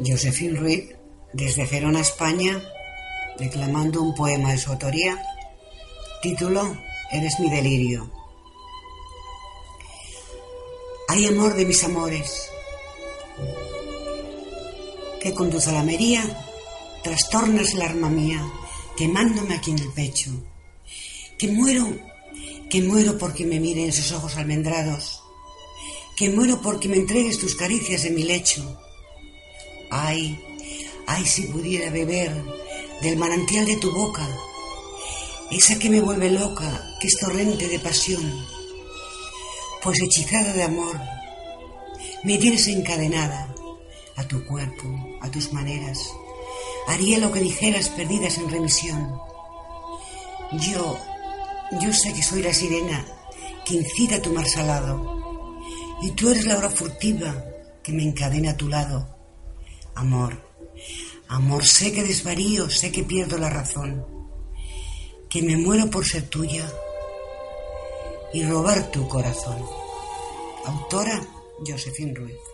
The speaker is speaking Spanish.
Josephine Ruiz, desde Gerona, España, declamando un poema de su autoría, título Eres mi delirio. Hay amor de mis amores, que con tu zalamería trastornas el arma mía, quemándome aquí en el pecho. Que muero, que muero porque me miren sus ojos almendrados, que muero porque me entregues tus caricias en mi lecho Ay, ay, si pudiera beber del manantial de tu boca, esa que me vuelve loca, que es torrente de pasión, pues hechizada de amor, me tienes encadenada a tu cuerpo, a tus maneras, haría lo que dijeras perdidas en remisión. Yo, yo sé que soy la sirena que incita tu mar salado, y tú eres la hora furtiva que me encadena a tu lado Amor, amor, sé que desvarío, sé que pierdo la razón, que me muero por ser tuya y robar tu corazón. Autora Josephine Ruiz.